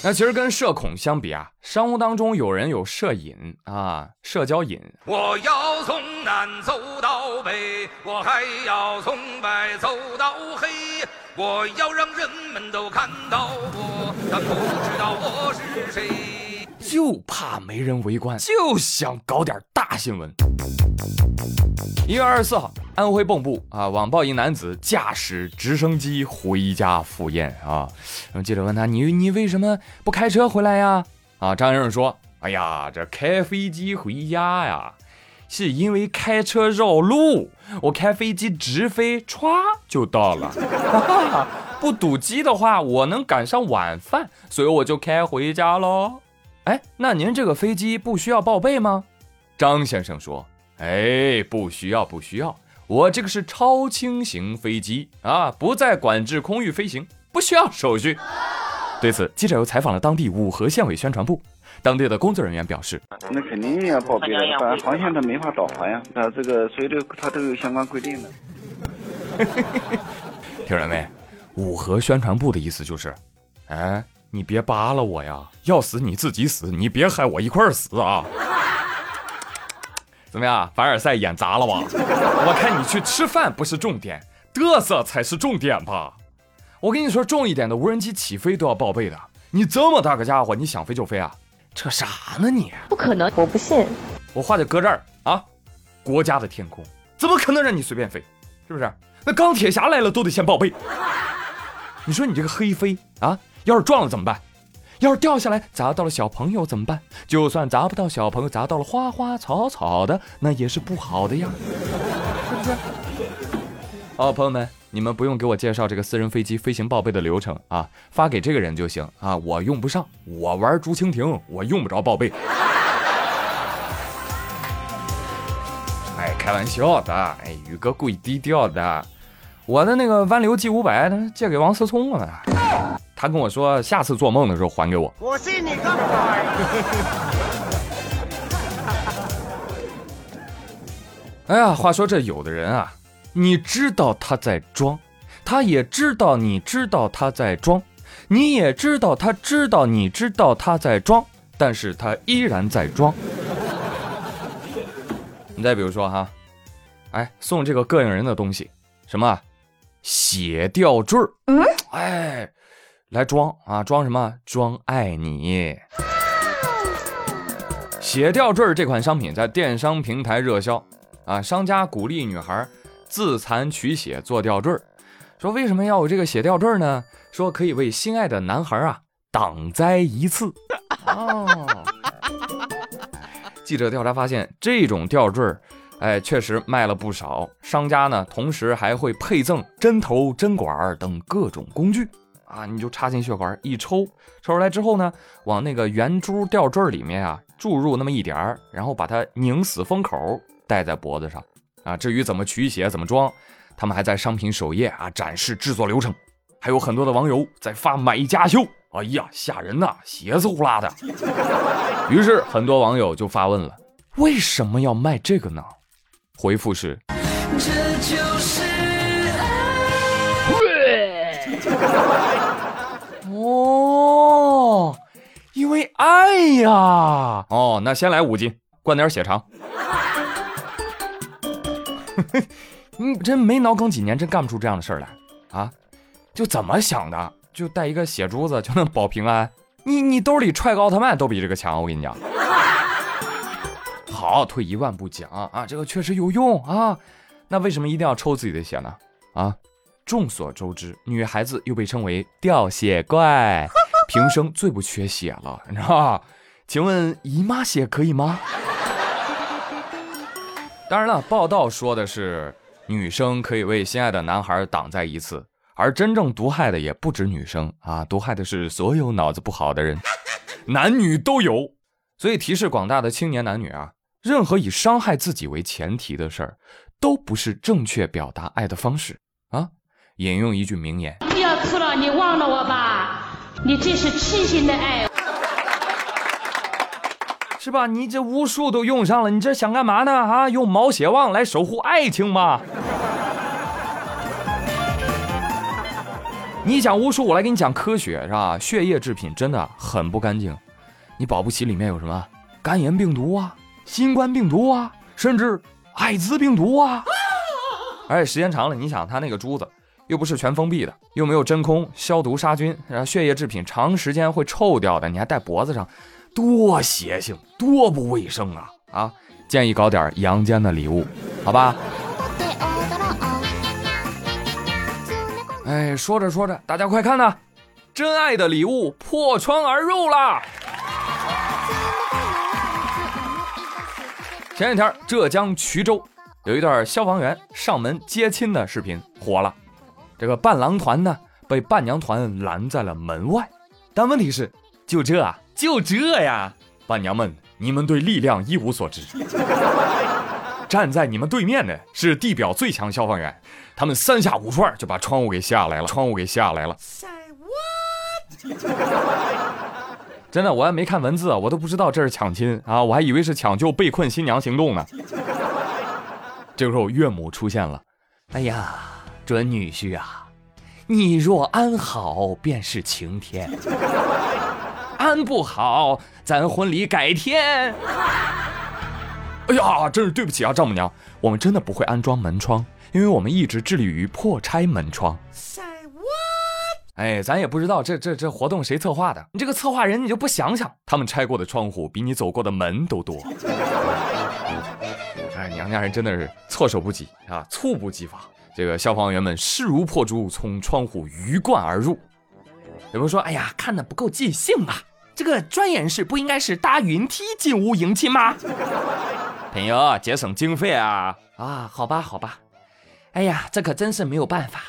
那其实跟社恐相比啊，商务当中有人有社瘾啊，社交瘾。我要从南走到北，我还要从白走到黑，我要让人们都看到我，但不知道我是谁。就怕没人围观，就想搞点大新闻。一月二十四号，安徽蚌埠啊，网曝一男子驾驶直升机回家赴宴啊。然后记者问他：“你你为什么不开车回来呀？”啊，张先生说：“哎呀，这开飞机回家呀，是因为开车绕路，我开飞机直飞，歘就到了。不堵机的话，我能赶上晚饭，所以我就开回家喽。”哎，那您这个飞机不需要报备吗？张先生说：“哎，不需要，不需要，我这个是超轻型飞机啊，不在管制空域飞行，不需要手续。”对此，记者又采访了当地五河县委宣传部，当地的工作人员表示：“那肯定要报备的，不然航线它没法导航呀。那这个所有的它都有相关规定的。”听着没？五河宣传部的意思就是，哎。你别扒拉我呀！要死你自己死，你别害我一块儿死啊！怎么样，凡尔赛演砸了吧？我看你去吃饭不是重点，嘚瑟才是重点吧？我跟你说，重一点的无人机起飞都要报备的。你这么大个家伙，你想飞就飞啊？扯啥呢你？不可能，我不信。我话就搁这儿啊！国家的天空怎么可能让你随便飞？是不是？那钢铁侠来了都得先报备。你说你这个黑飞啊？要是撞了怎么办？要是掉下来砸到了小朋友怎么办？就算砸不到小朋友，砸到了花花草草的，那也是不好的呀，是不是？哦，朋友们，你们不用给我介绍这个私人飞机飞行报备的流程啊，发给这个人就行啊，我用不上，我玩竹蜻蜓，我用不着报备。哎，开玩笑的，哎，宇哥故意低调的。我的那个湾流 G 五百，借给王思聪了。他跟我说，下次做梦的时候还给我。我信你个鬼！哎呀，话说这有的人啊，你知道他在装，他也知道你知道他在装，你也知道他知道你知道他在装，但是他依然在装。你再比如说哈，哎，送这个膈应人的东西，什么？血吊坠儿，嗯，哎，来装啊，装什么？装爱你。血吊坠这款商品在电商平台热销，啊，商家鼓励女孩自残取血做吊坠，说为什么要有这个血吊坠呢？说可以为心爱的男孩啊挡灾一次。哦，记者调查发现，这种吊坠儿。哎，确实卖了不少。商家呢，同时还会配赠针头、针管等各种工具啊，你就插进血管一抽，抽出来之后呢，往那个圆珠吊坠里面啊注入那么一点儿，然后把它拧死封口，戴在脖子上啊。至于怎么取血、怎么装，他们还在商品首页啊展示制作流程，还有很多的网友在发买家秀。哎呀，吓人呐，血丝呼啦的。于是很多网友就发问了：为什么要卖这个呢？回复是：这就是爱。哦，因为爱呀。哦，那先来五斤，灌点血肠。你 真没脑梗几年，真干不出这样的事儿来啊？就怎么想的？就带一个血珠子就能保平安？你你兜里揣个奥特曼都比这个强，我跟你讲。好，退一万步讲啊，这个确实有用啊。那为什么一定要抽自己的血呢？啊，众所周知，女孩子又被称为掉血怪，平生最不缺血了，你知道吧？请问姨妈血可以吗？当然了，报道说的是女生可以为心爱的男孩挡灾一次，而真正毒害的也不止女生啊，毒害的是所有脑子不好的人，男女都有。所以提示广大的青年男女啊。任何以伤害自己为前提的事儿，都不是正确表达爱的方式啊！引用一句名言：不要哭了，你忘了我吧，你这是痴心的爱，是吧？你这巫术都用上了，你这想干嘛呢？啊，用毛血旺来守护爱情吗？你讲巫术，我来给你讲科学，是吧？血液制品真的很不干净，你保不齐里面有什么肝炎病毒啊、新冠病毒啊，甚至艾滋病毒啊。而且时间长了，你想它那个珠子又不是全封闭的，又没有真空消毒杀菌，然后血液制品长时间会臭掉的，你还戴脖子上，多邪性，多不卫生啊！啊，建议搞点阳间的礼物，好吧？哎，说着说着，大家快看呐，真爱的礼物破窗而入啦！前几天，浙江衢州有一段消防员上门接亲的视频火了。这个伴郎团呢，被伴娘团拦在了门外。但问题是，就这啊，就这呀！伴娘们，你们对力量一无所知。站在你们对面的是地表最强消防员，他们三下五除二就把窗户给下来了，窗户给下来了。真的，我还没看文字，我都不知道这是抢亲啊，我还以为是抢救被困新娘行动呢。这个时候岳母出现了，哎呀，准女婿啊，你若安好便是晴天，安不好咱婚礼改天。哎呀，真是对不起啊，丈母娘，我们真的不会安装门窗，因为我们一直致力于破拆门窗。哎，咱也不知道这这这活动谁策划的，你这个策划人你就不想想，他们拆过的窗户比你走过的门都多。哎，娘家人真的是措手不及啊，猝不及防。这个消防员们势如破竹，从窗户鱼贯而入。有人说，哎呀，看的不够尽兴啊，这个专业人士不应该是搭云梯进屋迎亲吗？朋友，节省经费啊！啊，好吧，好吧。哎呀，这可真是没有办法。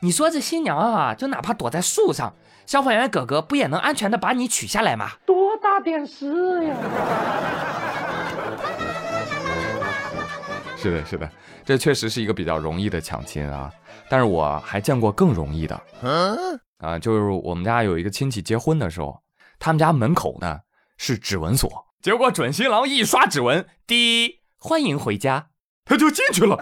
你说这新娘啊，就哪怕躲在树上，消防员哥哥不也能安全的把你取下来吗？多大点事呀！是的，是的，这确实是一个比较容易的抢亲啊。但是我还见过更容易的。嗯。啊，就是我们家有一个亲戚结婚的时候，他们家门口呢是指纹锁。结果准新郎一刷指纹，滴欢迎回家，他就进去了。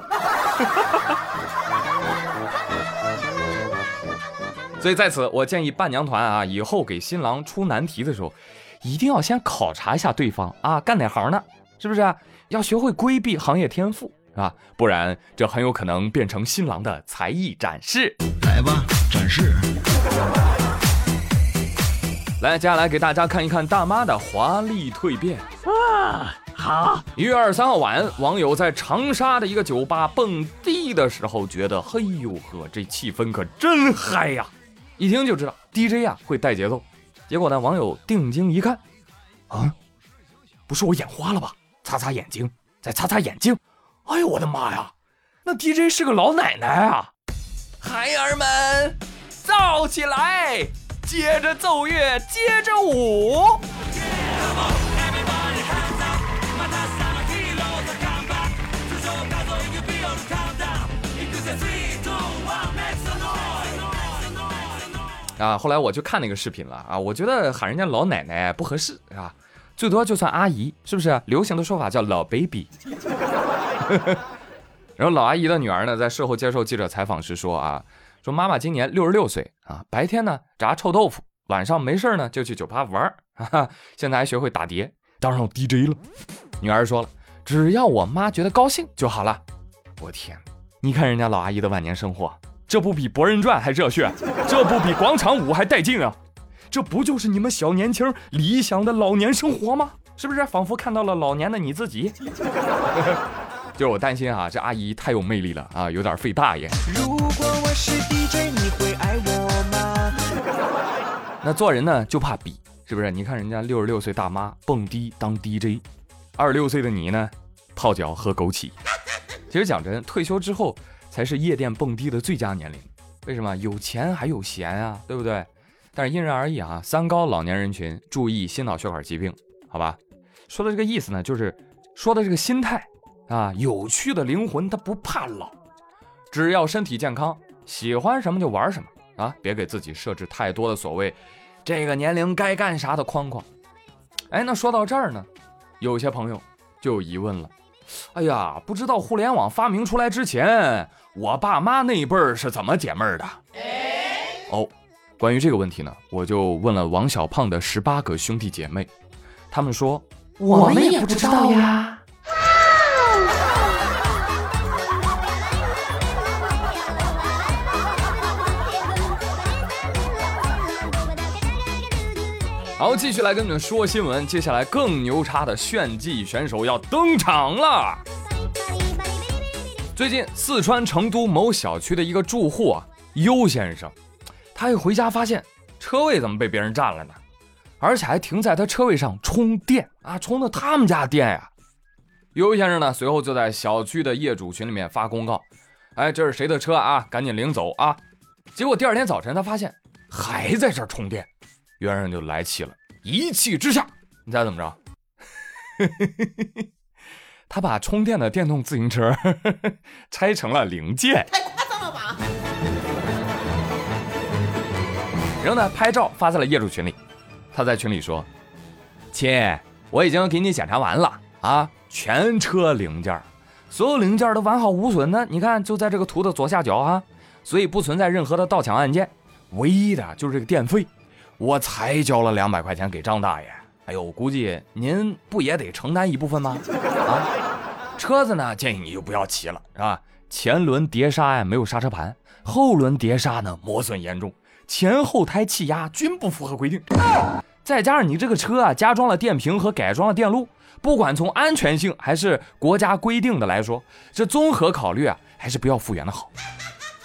所以在此，我建议伴娘团啊，以后给新郎出难题的时候，一定要先考察一下对方啊，干哪行呢？是不是？要学会规避行业天赋啊，不然这很有可能变成新郎的才艺展示。来吧，展示。来，接下来给大家看一看大妈的华丽蜕变啊！好，一月二十三号晚，网友在长沙的一个酒吧蹦迪的时候，觉得嘿呦呵，这气氛可真嗨呀！一听就知道 DJ 呀会带节奏。结果呢，网友定睛一看，啊，不是我眼花了吧？擦擦眼睛，再擦擦眼睛。哎呦我的妈呀，那 DJ 是个老奶奶啊！孩儿们，燥起来！接着奏乐，接着舞。啊！后来我就看那个视频了啊，我觉得喊人家老奶奶不合适啊，最多就算阿姨，是不是？流行的说法叫老 baby。然后老阿姨的女儿呢，在事后接受记者采访时说啊。说妈妈今年六十六岁啊，白天呢炸臭豆腐，晚上没事呢就去酒吧玩儿，现在还学会打碟，当上 DJ 了。女儿说了，只要我妈觉得高兴就好了。我天，你看人家老阿姨的晚年生活，这不比《博人传》还热血，这不比广场舞还带劲啊？这不就是你们小年轻理想的老年生活吗？是不是？仿佛看到了老年的你自己。就是我担心啊，这阿姨太有魅力了啊，有点费大爷。如果我是 DJ，你会爱我吗？那做人呢就怕比，是不是？你看人家六十六岁大妈蹦迪当 DJ，二十六岁的你呢，泡脚喝枸杞。其实讲真，退休之后才是夜店蹦迪的最佳年龄。为什么？有钱还有闲啊，对不对？但是因人而异啊。三高老年人群注意心脑血管疾病，好吧？说的这个意思呢，就是说的这个心态。啊，有趣的灵魂他不怕老，只要身体健康，喜欢什么就玩什么啊！别给自己设置太多的所谓这个年龄该干啥的框框。哎，那说到这儿呢，有些朋友就有疑问了。哎呀，不知道互联网发明出来之前，我爸妈那一辈儿是怎么解闷儿的？哦，关于这个问题呢，我就问了王小胖的十八个兄弟姐妹，他们说我们也不知道呀。好，继续来跟你们说新闻。接下来更牛叉的炫技选手要登场了。最近，四川成都某小区的一个住户啊，优先生，他一回家发现车位怎么被别人占了呢？而且还停在他车位上充电啊，充的他们家电呀。优先生呢，随后就在小区的业主群里面发公告：“哎，这是谁的车啊？赶紧领走啊！”结果第二天早晨，他发现还在这儿充电。袁生就来气了，一气之下，你猜怎么着？他把充电的电动自行车 拆成了零件，太夸张了吧？然后呢，拍照发在了业主群里。他在群里说：“亲，我已经给你检查完了啊，全车零件，所有零件都完好无损的。你看，就在这个图的左下角啊，所以不存在任何的盗抢案件。唯一的就是这个电费。”我才交了两百块钱给张大爷，哎呦，估计您不也得承担一部分吗？啊，车子呢，建议你就不要骑了，是吧？前轮碟刹呀没有刹车盘，后轮碟刹呢磨损严重，前后胎气压均不符合规定，再加上你这个车啊加装了电瓶和改装了电路，不管从安全性还是国家规定的来说，这综合考虑啊，还是不要复原的好，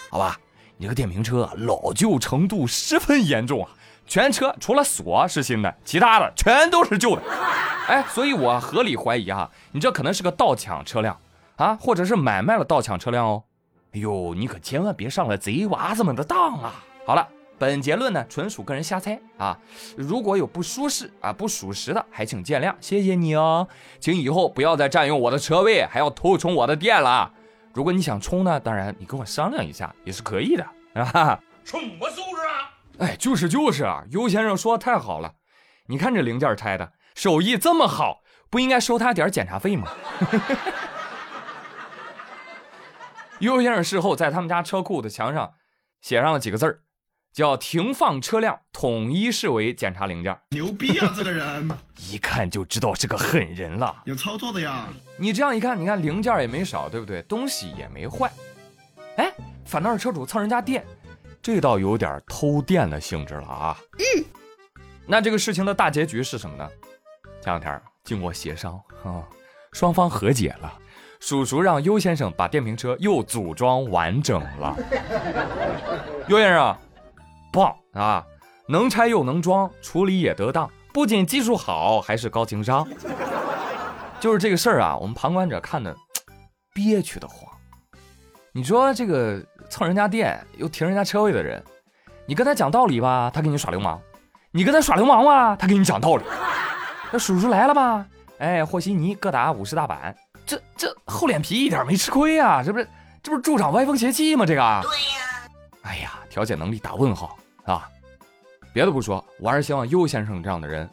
好吧？你这个电瓶车老旧程度十分严重啊。全车除了锁是新的，其他的全都是旧的。哎，所以我合理怀疑啊，你这可能是个盗抢车辆啊，或者是买卖了盗抢车辆哦。哎呦，你可千万别上了贼娃子们的当啊！好了，本结论呢纯属个人瞎猜啊，如果有不舒适啊、不属实的，还请见谅，谢谢你哦。请以后不要再占用我的车位，还要偷充我的电了。如果你想充呢，当然你跟我商量一下也是可以的啊。什么素质啊！哎，就是就是啊，尤先生说的太好了，你看这零件拆的手艺这么好，不应该收他点检查费吗？尤先生事后在他们家车库的墙上写上了几个字儿，叫“停放车辆统一视为检查零件”。牛逼啊，这个人 一看就知道是个狠人了，有操作的呀。你这样一看，你看零件也没少，对不对？东西也没坏，哎，反倒是车主蹭人家电。这倒有点偷电的性质了啊！嗯，那这个事情的大结局是什么呢？前两天经过协商啊，双方和解了，叔叔让优先生把电瓶车又组装完整了。优先生，棒啊！能拆又能装，处理也得当，不仅技术好，还是高情商。就是这个事儿啊，我们旁观者看的憋屈的慌。你说这个蹭人家电又停人家车位的人，你跟他讲道理吧，他给你耍流氓；你跟他耍流氓吧，他给你讲道理。那叔叔来了吧？哎，和稀泥各打五十大板，这这厚脸皮一点没吃亏啊！这不是这不是助长歪风邪气吗？这个。对呀。哎呀，调解能力打问号啊！别的不说，我还是希望优先生这样的人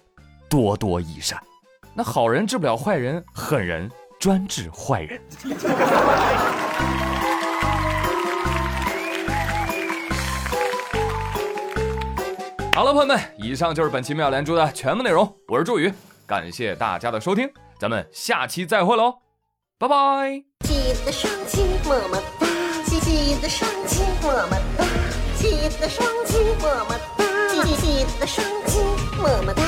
多多益善。那好人治不了坏人，狠人专治坏人。好了，朋友们，以上就是本期妙连珠的全部内容。我是朱宇，感谢大家的收听，咱们下期再会喽，拜拜。记得双击么么哒，记得双击么么哒，记得双击么么哒记得双击么么哒